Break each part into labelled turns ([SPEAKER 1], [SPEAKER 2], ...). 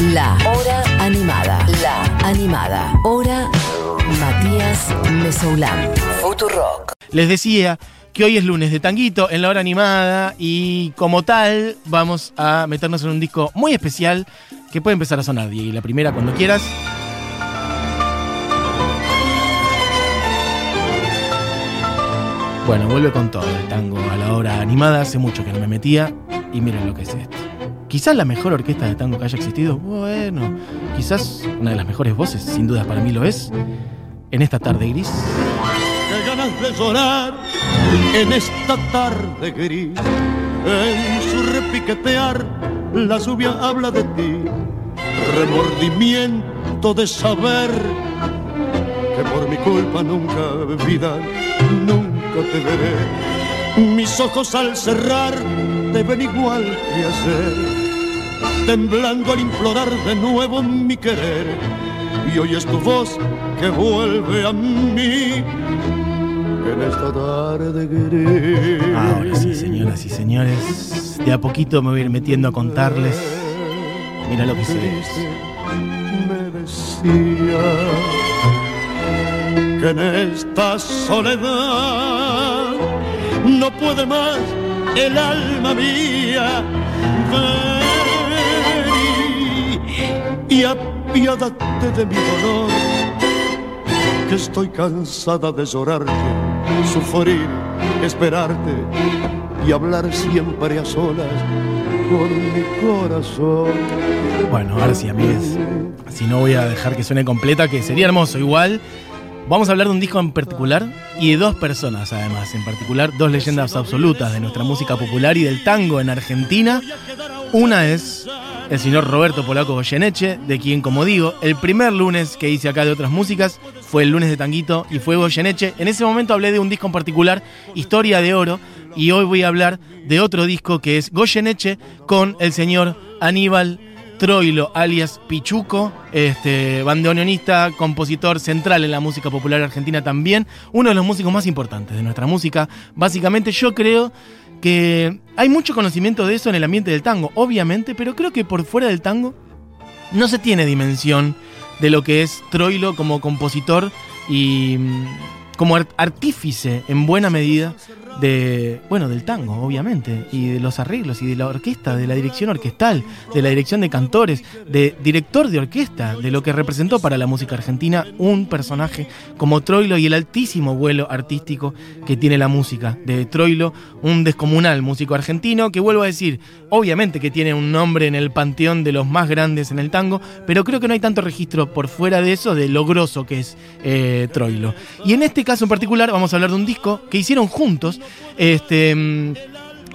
[SPEAKER 1] La Hora Animada. La Animada. Hora Matías Mesoulán. Futurock.
[SPEAKER 2] Les decía que hoy es lunes de tanguito en la hora animada y como tal vamos a meternos en un disco muy especial que puede empezar a sonar, Diego. Y la primera cuando quieras. Bueno, vuelve con todo el tango a la hora animada. Hace mucho que no me metía y miren lo que es esto. Quizás la mejor orquesta de tango que haya existido. Bueno, quizás una de las mejores voces, sin duda para mí lo es. En esta tarde gris.
[SPEAKER 3] Qué ganas de llorar en esta tarde gris. En su repiquetear, la lluvia habla de ti. Remordimiento de saber que por mi culpa nunca, vida, nunca te veré. Mis ojos al cerrar te ven igual que ayer, temblando al implorar de nuevo mi querer. Y hoy es tu voz que vuelve a mí en esta tarde gris.
[SPEAKER 2] Ahora sí, señoras y señores. De a poquito me voy a ir metiendo a contarles. Mira lo que se ve.
[SPEAKER 3] me decía que en esta soledad no puede más el alma mía ver y, apiádate de mi dolor que estoy cansada de llorarte, sufrir, esperarte y hablar siempre a solas con mi corazón.
[SPEAKER 2] Bueno, ahora sí, amigues. Si no voy a dejar que suene completa, que sería hermoso igual. Vamos a hablar de un disco en particular y de dos personas además, en particular dos leyendas absolutas de nuestra música popular y del tango en Argentina. Una es el señor Roberto Polaco Goyeneche, de quien, como digo, el primer lunes que hice acá de otras músicas fue el lunes de Tanguito y fue Goyeneche. En ese momento hablé de un disco en particular, Historia de Oro, y hoy voy a hablar de otro disco que es Goyeneche con el señor Aníbal Troilo, alias Pichuco, este, bandoneonista, compositor central en la música popular argentina también, uno de los músicos más importantes de nuestra música. Básicamente yo creo que hay mucho conocimiento de eso en el ambiente del tango, obviamente, pero creo que por fuera del tango no se tiene dimensión de lo que es Troilo como compositor y como artífice en buena medida de, bueno, del tango, obviamente, y de los arreglos, y de la orquesta, de la dirección orquestal, de la dirección de cantores, de director de orquesta, de lo que representó para la música argentina un personaje como Troilo y el altísimo vuelo artístico que tiene la música de Troilo, un descomunal músico argentino, que vuelvo a decir, obviamente que tiene un nombre en el panteón de los más grandes en el tango, pero creo que no hay tanto registro por fuera de eso de lo grosso que es eh, Troilo. Y en este caso en particular vamos a hablar de un disco que hicieron juntos, este, mm,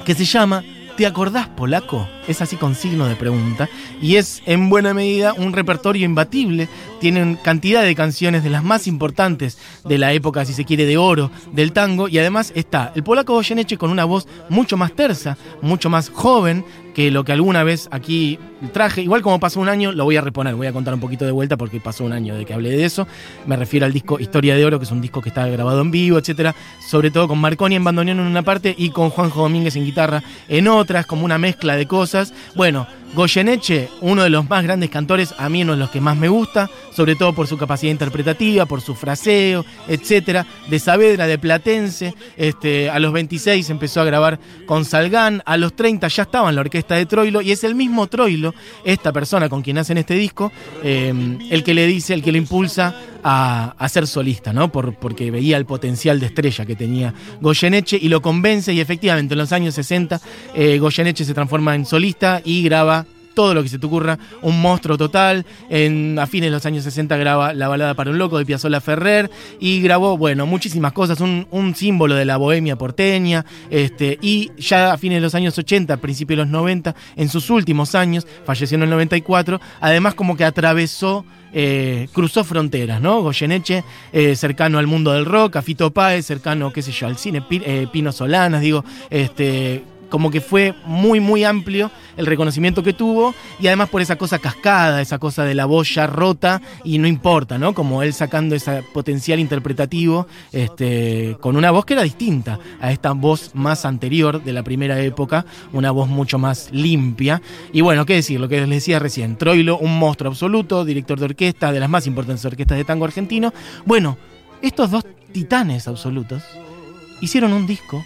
[SPEAKER 2] que se llama ¿Te acordás polaco? Es así con signo de pregunta. Y es en buena medida un repertorio imbatible. Tienen cantidad de canciones de las más importantes de la época, si se quiere, de oro del tango. Y además está el polaco Goyeneche con una voz mucho más tersa, mucho más joven que lo que alguna vez aquí traje. Igual como pasó un año, lo voy a reponer. Voy a contar un poquito de vuelta porque pasó un año de que hablé de eso. Me refiero al disco Historia de Oro, que es un disco que está grabado en vivo, etcétera. Sobre todo con Marconi en bandoneón en una parte y con Juanjo Domínguez en guitarra en otras, como una mezcla de cosas. Bueno, Goyeneche, uno de los más grandes cantores, a mí uno de los que más me gusta, sobre todo por su capacidad interpretativa, por su fraseo, etcétera. De Saavedra, de Platense, este, a los 26 empezó a grabar con Salgán, a los 30 ya estaba en la orquesta de Troilo, y es el mismo Troilo, esta persona con quien hacen este disco, eh, el que le dice, el que le impulsa a, ser solista, ¿no? Por, porque veía el potencial de estrella que tenía Goyeneche y lo convence, y efectivamente en los años 60 eh, Goyeneche se transforma en solista y graba todo lo que se te ocurra, un monstruo total. A fines de los años 60 graba La balada para un loco de Piazzolla Ferrer y grabó, bueno, muchísimas cosas, un, un símbolo de la bohemia porteña. Este, y ya a fines de los años 80, principios de los 90, en sus últimos años, falleció en el 94, además como que atravesó eh, cruzó fronteras, ¿no? Goyeneche, eh, cercano al mundo del rock, a Fito Páez, cercano, qué sé yo, al cine, eh, Pino Solanas, digo, este, como que fue muy, muy amplio el reconocimiento que tuvo y además por esa cosa cascada, esa cosa de la voz ya rota y no importa, ¿no? Como él sacando ese potencial interpretativo este, con una voz que era distinta a esta voz más anterior de la primera época, una voz mucho más limpia. Y bueno, qué decir, lo que les decía recién, Troilo, un monstruo absoluto, director de orquesta, de las más importantes orquestas de tango argentino. Bueno, estos dos titanes absolutos hicieron un disco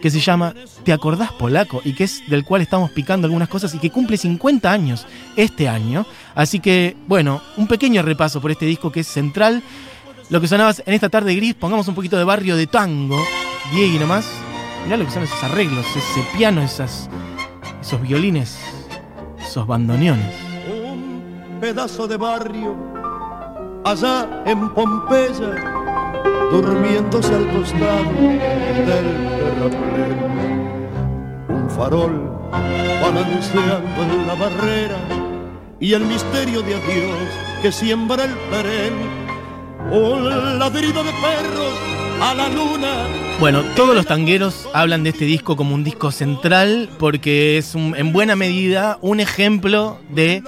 [SPEAKER 2] que se llama ¿Te acordás polaco? y que es del cual estamos picando algunas cosas y que cumple 50 años este año. Así que, bueno, un pequeño repaso por este disco que es central. Lo que sonaba en esta tarde gris, pongamos un poquito de barrio de tango. Diego nomás. Mirá lo que son esos arreglos, ese piano, esas, esos violines, esos bandoneones.
[SPEAKER 3] Un pedazo de barrio allá en Pompeya durmiéndose al costado del terraplén. Un farol balanceando en la barrera y el misterio de adiós que siembra el perén. Un ladrido de perros a la luna.
[SPEAKER 2] Bueno, todos los tangueros hablan de este disco como un disco central porque es en buena medida un ejemplo de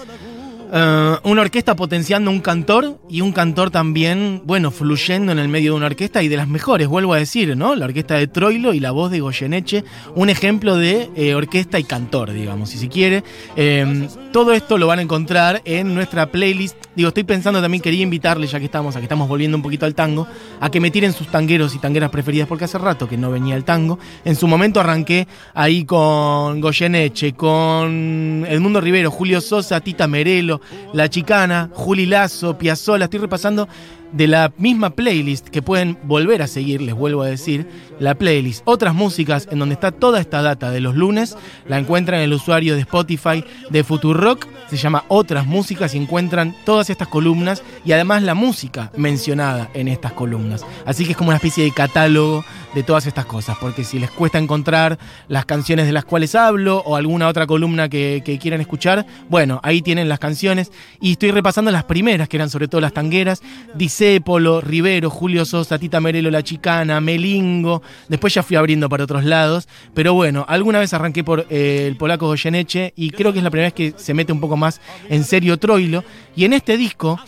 [SPEAKER 2] eh, una orquesta potenciando un cantor y un cantor también, bueno, fluyendo en el medio de una orquesta y de las mejores, vuelvo a decir, ¿no? La orquesta de Troilo y la voz de Goyeneche, un ejemplo de eh, orquesta y cantor, digamos, si se quiere. Eh, todo esto lo van a encontrar en nuestra playlist. Digo, estoy pensando también, quería invitarles, ya que estamos, a que estamos volviendo un poquito al tango, a que me tiren sus tangueros y tangueras preferidas, porque hace rato que no venía el tango. En su momento arranqué ahí con Goyeneche, con Edmundo Rivero, Julio Sosa, Tita Merelo, La Chicana, Juli Lazo, Piazzola. Estoy repasando de la misma playlist que pueden volver a seguir, les vuelvo a decir, la playlist. Otras músicas en donde está toda esta data de los lunes, la encuentran en el usuario de Spotify de Futurock, se llama Otras Músicas y encuentran todas estas columnas y además la música mencionada en estas columnas. Así que es como una especie de catálogo de todas estas cosas, porque si les cuesta encontrar las canciones de las cuales hablo o alguna otra columna que, quieran escuchar, bueno, ahí tienen las canciones. Y estoy repasando las primeras, que eran sobre todo las tangueras, Disépolo, Rivero, Julio Sosa, Tita Merelo, La Chicana, Melingo, después ya fui abriendo para otros lados, pero bueno, alguna vez arranqué por eh, el polaco Goyeneche y creo que es la primera vez que se mete un poco más en serio Troilo, y en este disco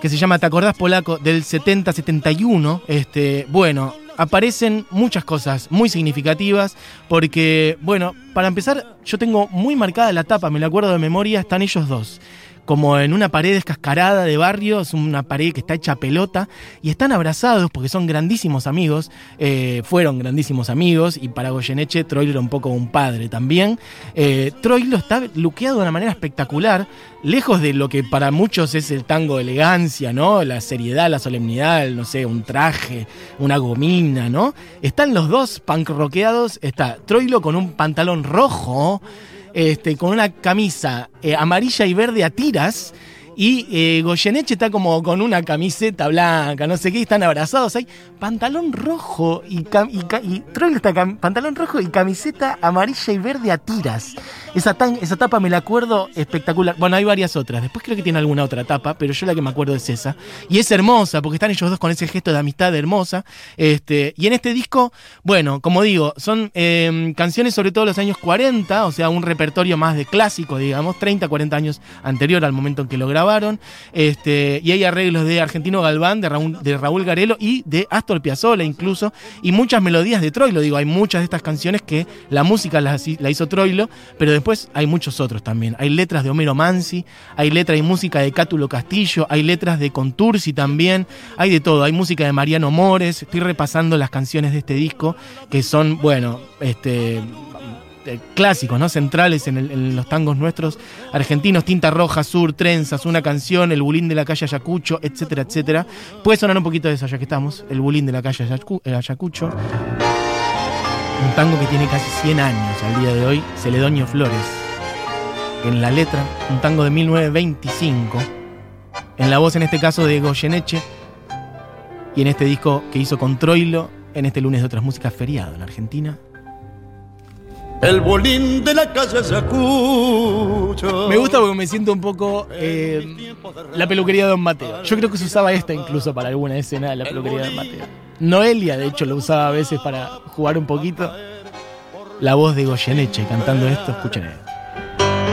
[SPEAKER 2] que se llama ¿Te acordás polaco? del 70-71, este, bueno, aparecen muchas cosas muy significativas porque, bueno, para empezar, yo tengo muy marcada la tapa, me la acuerdo de memoria, están ellos dos como en una pared descascarada de barrio, es una pared que está hecha pelota, y están abrazados porque son grandísimos amigos, eh, fueron grandísimos amigos, y para Goyeneche Troilo era un poco un padre también. Eh, Troilo está luqueado de una manera espectacular, lejos de lo que para muchos es el tango de elegancia, ¿no? La seriedad, la solemnidad, no sé, un traje, una gomina, ¿no? Están los dos punk está Troilo con un pantalón rojo, este, con una camisa eh, amarilla y verde a tiras y eh, Goyeneche está como con una camiseta blanca, no sé qué, están abrazados. Hay pantalón rojo y, y, está pantalón rojo y camiseta amarilla y verde a tiras. Esa, esa tapa me la acuerdo espectacular. Bueno, hay varias otras. Después creo que tiene alguna otra tapa, pero yo la que me acuerdo es esa. Y es hermosa, porque están ellos dos con ese gesto de amistad hermosa. Este, y en este disco, bueno, como digo, son em, canciones sobre todo los años 40, o sea, un repertorio más de clásico, digamos, 30, 40 años anterior al momento en que lo este, y hay arreglos de Argentino Galván, de Raúl, Garelo y de Astor Piazzolla incluso, y muchas melodías de Troilo. Digo, hay muchas de estas canciones que la música la, hizo Troilo, pero después hay muchos otros también. Hay letras de Homero Mansi, hay letras y música de Cátulo Castillo, hay letras de Contursi también, hay de todo. Hay música de Mariano Mores. Estoy repasando las canciones de este disco que son, bueno, este clásicos, ¿no? Centrales en, los tangos nuestros argentinos, Tinta Roja, Sur, Trenzas, una canción, el bulín de la calle Ayacucho, etcétera, etcétera. Puede sonar un poquito de eso ya que estamos, el bulín de la calle eh, Ayacucho. Un tango que tiene casi 100 años al día de hoy, Celedonio Flores. En la letra, un tango de 1925. En la voz, en este caso, de Goyeneche. Y en este disco que hizo con Troilo, en este lunes de otras músicas feriado en Argentina,
[SPEAKER 3] el bolín de la calle Ayacucho.
[SPEAKER 2] Me gusta porque me siento un poco eh, la peluquería de Don Mateo. Yo creo que se usaba esta incluso para alguna escena de la peluquería de Don Mateo. Noelia, de hecho, lo usaba a veces para jugar un poquito. la voz de Goyeneche cantando esto, escuchen esto.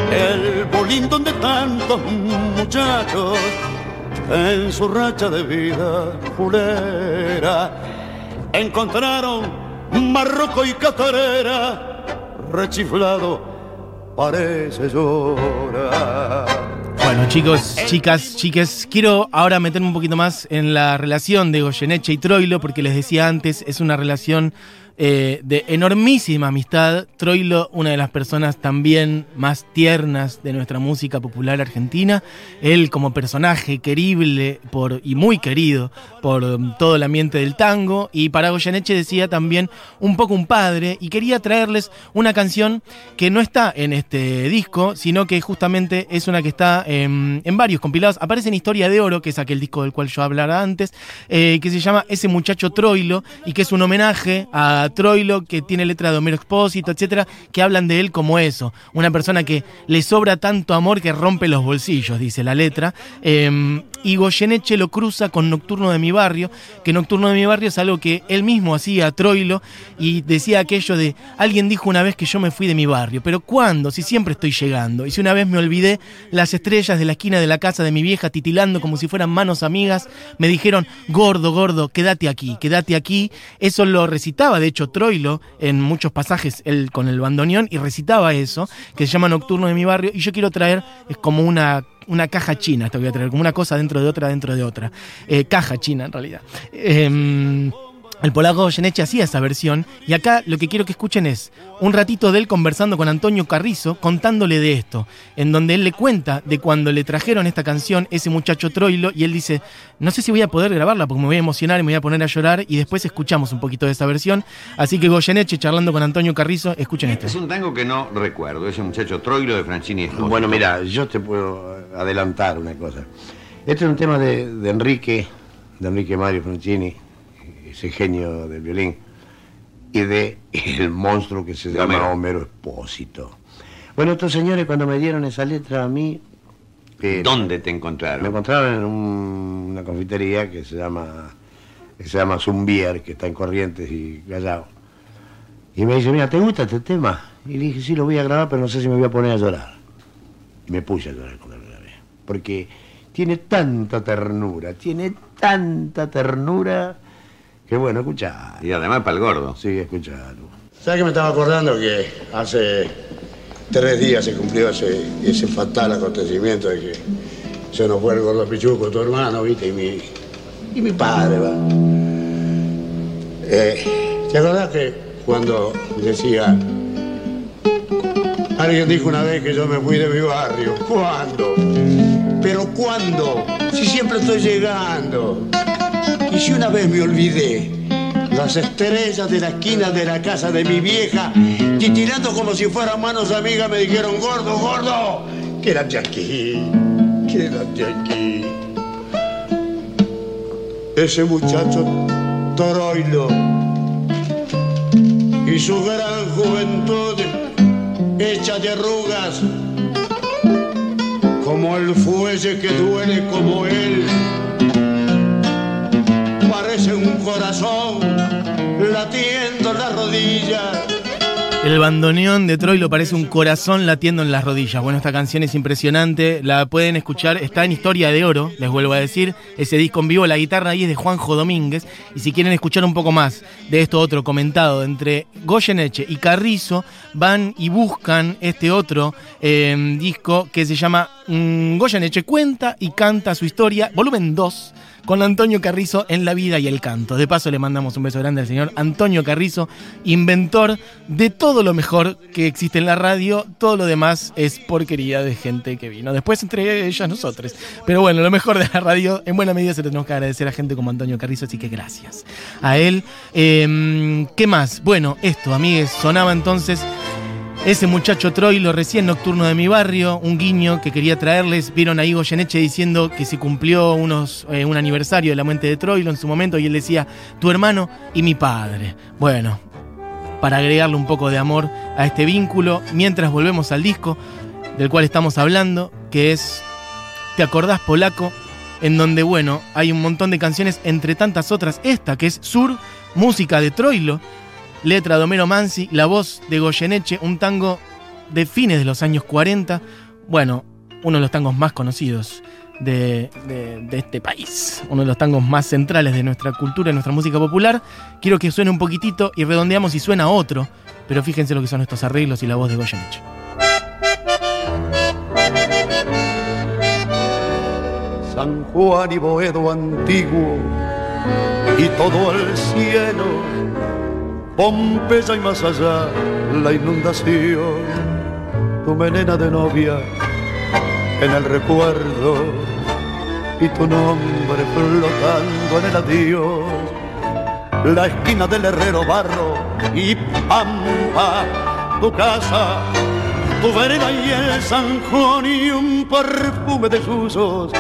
[SPEAKER 3] El bolín donde tantos muchachos en su racha de vida fulera encontraron Marroco y Catarera rechiflado parece llorar.
[SPEAKER 2] Bueno, chicos, chicas, chiques, quiero ahora meterme un poquito más en la relación de Goyeneche y Troilo, porque les decía antes, es una relación eh, de enormísima amistad. Troilo, una de las personas también más tiernas de nuestra música popular argentina. Él como personaje querible por, y muy querido por um, todo el ambiente del tango. Y para Goyeneche decía también un poco un padre. Y quería traerles una canción que no está en este disco, sino que justamente es una que está en, varios compilados. Aparece en Historia de Oro, que es aquel disco del cual yo hablara antes, eh, que se llama Ese muchacho Troilo y que es un homenaje a Troilo, que tiene letra de Homero Expósito, etcétera, que hablan de él como eso. Una persona que le sobra tanto amor que rompe los bolsillos, dice la letra. Em, y Goyeneche lo cruza con Nocturno de mi barrio, que Nocturno de mi barrio es algo que él mismo hacía Troilo y decía aquello de, alguien dijo una vez que yo me fui de mi barrio, pero ¿cuándo? Si siempre estoy llegando. Y si una vez me olvidé, las estrellas de la esquina de la casa de mi vieja titilando como si fueran manos amigas, me dijeron, gordo, gordo, quédate aquí, quédate aquí. Eso lo recitaba, de hecho, Troilo en muchos pasajes con el bandoneón y recitaba eso, que se llama Nocturno de mi barrio, y yo quiero traer, es como una una caja china, esto voy a traer, como una cosa dentro de otra, dentro de otra. Eh, caja china, en realidad. Em, el polaco Goyeneche hacía esa versión y acá lo que quiero que escuchen es un ratito de él conversando con Antonio Carrizo, contándole de esto, en donde él le cuenta de cuando le trajeron esta canción, ese muchacho Troilo, y él dice, no sé si voy a poder grabarla porque me voy a emocionar y me voy a poner a llorar y después escuchamos un poquito de esa versión. Así que Goyeneche charlando con Antonio Carrizo, escuchen esto.
[SPEAKER 4] Es un tango que no recuerdo, ese muchacho Troilo de Franchini
[SPEAKER 5] Bueno, mira, yo te puedo adelantar una cosa. Este es un tema de, de Enrique, de Enrique Mario Franchini ese genio del violín, y de el monstruo que se llama Homero Espósito. Bueno, estos señores cuando me dieron esa letra a mí...
[SPEAKER 4] Eh, ¿Dónde te encontraron?
[SPEAKER 5] Me encontraron en una confitería que se llama que se llama Zumbier, que está en Corrientes y Gallao. Y me dice, mira, ¿te gusta este tema? Y le dije, sí, lo voy a grabar, pero no sé si me voy a poner a llorar. Y me puse a llorar cuando lo grabé. Porque tiene tanta ternura, tiene tanta ternura Qué bueno, escuchar.
[SPEAKER 4] Y además para el gordo.
[SPEAKER 5] Sí, escucharlo. ¿Sabes que me estaba acordando que hace tres días se cumplió ese, ese fatal acontecimiento de que se nos fue el gordo Pichuco, tu hermano, ¿viste? Y mi, y mi padre, ¿va? Eh, ¿Te acordás que cuando decía... Alguien dijo una vez que yo me fui de mi barrio. ¿Cuándo? ¿Pero cuándo? Si siempre estoy llegando. Y si una vez me olvidé, las estrellas de la esquina de la casa de mi vieja, titirando como si fueran manos amigas, me dijeron, gordo, gordo, quédate aquí, quédate aquí. Ese muchacho Toroilo y su gran juventud hecha de arrugas, como el fuelle que duele como él un corazón latiendo en las rodillas.
[SPEAKER 2] El bandoneón de Troy lo parece un corazón latiendo en las rodillas. Bueno, esta canción es impresionante, la pueden escuchar, está en Historia de Oro, les vuelvo a decir, ese disco en vivo, la guitarra ahí es de Juanjo Domínguez, y si quieren escuchar un poco más de esto otro comentado entre Goyeneche y Carrizo, van y buscan este otro eh, disco que se llama mm, Goyeneche cuenta y canta su historia, volumen 2 con Antonio Carrizo en la vida y el canto. De paso le mandamos un beso grande al señor Antonio Carrizo, inventor de todo lo mejor que existe en la radio. Todo lo demás es porquería de gente que vino. Después entre ellas nosotros. Pero bueno, lo mejor de la radio, en buena medida se tenemos que agradecer a gente como Antonio Carrizo, así que gracias a él. Em, ¿Qué más? Bueno, esto, amigues, sonaba entonces ese muchacho Troilo, recién nocturno de mi barrio, un guiño que quería traerles. Vieron ahí Goyeneche diciendo que se cumplió unos, eh, un aniversario de la muerte de Troilo en su momento y él decía, tu hermano y mi padre. Bueno, para agregarle un poco de amor a este vínculo, mientras volvemos al disco del cual estamos hablando, que es ¿Te acordás polaco? En donde, bueno, hay un montón de canciones, entre tantas otras, esta que es Sur, música de Troilo, letra de Homero Mansi, la voz de Goyeneche, un tango de fines de los años 40. Bueno, uno de los tangos más conocidos de, este país, uno de los tangos más centrales de nuestra cultura y nuestra música popular. Quiero que suene un poquitito y redondeamos y suena otro, pero fíjense lo que son estos arreglos y la voz de Goyeneche.
[SPEAKER 3] San Juan y Boedo antiguo y todo el cielo, Pompeya y más allá la inundación, tu menena de novia en el recuerdo y tu nombre flotando en el adiós, la esquina del herrero barro y pampa, tu casa tu vereda y el Juan y un perfume de susos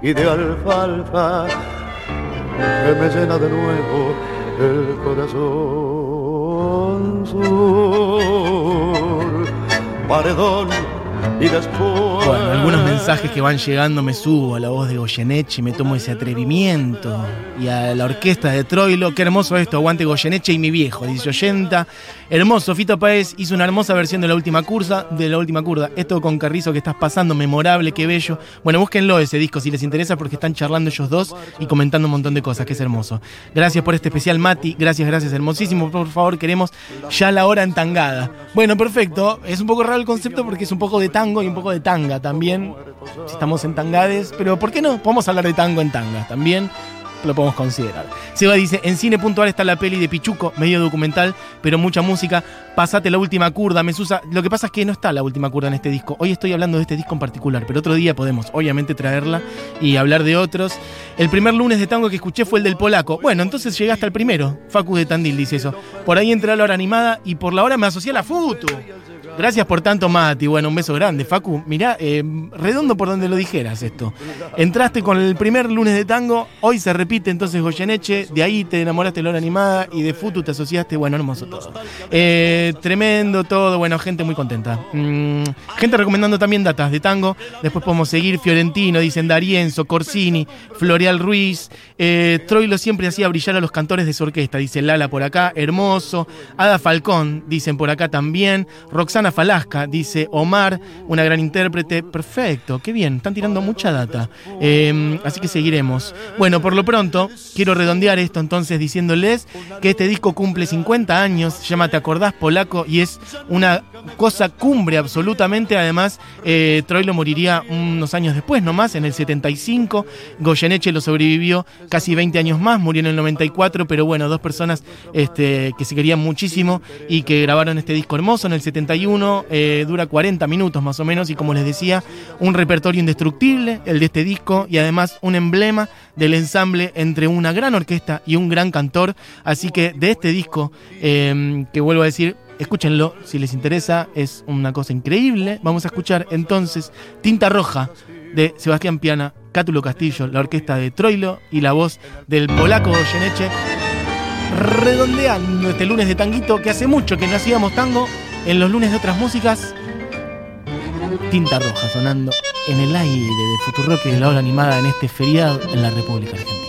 [SPEAKER 3] y de alfalfa que me llena de nuevo el corazón sur, paredón y después
[SPEAKER 2] Bueno, algunos mensajes que van llegando me subo a la voz de Goyeneche, me tomo ese atrevimiento. Y a la orquesta de Troilo, qué hermoso esto, aguante Goyeneche y mi viejo, dice Oyenta. Hermoso, Fito Páez hizo una hermosa versión de la última cursa, de la última curda. Esto con Carrizo que estás pasando, memorable, qué bello. Bueno, búsquenlo ese disco si les interesa porque están charlando ellos dos y comentando un montón de cosas, que es hermoso. Gracias por este especial, Mati. Gracias, gracias, hermosísimo. Por favor, queremos ya la hora entangada. Bueno, perfecto. Es un poco raro el concepto porque es un poco de tango y un poco de tanga también. Estamos en tangades, pero ¿por qué no? Podemos hablar de tango en tanga también. Lo podemos considerar. Seba dice, en cine puntual está la peli de Pichuco, medio documental, pero mucha música. Pasate la última curda, Mesusa. Lo que pasa es que no está la última curda en este disco. Hoy estoy hablando de este disco en particular, pero otro día podemos, obviamente, traerla y hablar de otros. El primer lunes de tango que escuché fue el del polaco. Bueno, entonces llegaste al primero. Facu de Tandil dice eso. Por ahí entré a la hora animada y por la hora me asocié a la Futu. Gracias por tanto, Mati. Bueno, un beso grande. Facu, mirá, eh, redondo por donde lo dijeras esto. Entraste con el primer lunes de tango, hoy se repite entonces Goyeneche, de ahí te enamoraste de la animada y de Futu te asociaste, bueno, hermoso todo. Eh, tremendo todo, bueno, gente muy contenta. Mm, gente recomendando también datas de tango, después podemos seguir Fiorentino, dicen Darienzo, Corsini, Floreal Ruiz, eh, Troilo siempre hacía brillar a los cantores de su orquesta, dice Lala por acá, hermoso, Ada Falcón, dicen por acá también, Roxana Falasca, dice Omar, una gran intérprete, perfecto, qué bien, están tirando mucha data. Eh, así que seguiremos. Bueno, por lo pronto, quiero redondear esto entonces diciéndoles que este disco cumple 50 años, se llama Te acordás polaco y es una cosa cumbre absolutamente. Además, eh, Troilo moriría unos años después, nomás, en el 75. Goyeneche lo sobrevivió casi 20 años más, murió en el 94, pero bueno, dos personas este, que se querían muchísimo y que grabaron este disco hermoso en el 71. Eh, dura 40 minutos más o menos y como les decía, un repertorio indestructible, el de este disco, y además un emblema del ensamble entre una gran orquesta y un gran cantor. Así que de este disco, eh, que vuelvo a decir, escúchenlo si les interesa, es una cosa increíble. Vamos a escuchar entonces Tinta Roja de Sebastián Piana, Cátulo Castillo, la orquesta de Troilo y la voz del polaco Goyeneche. Redondeando este lunes de tanguito que hace mucho que no hacíamos tango en los lunes de otras músicas. Tinta Roja sonando en el aire de Futurock y de la hora animada en este feriado en la República Argentina.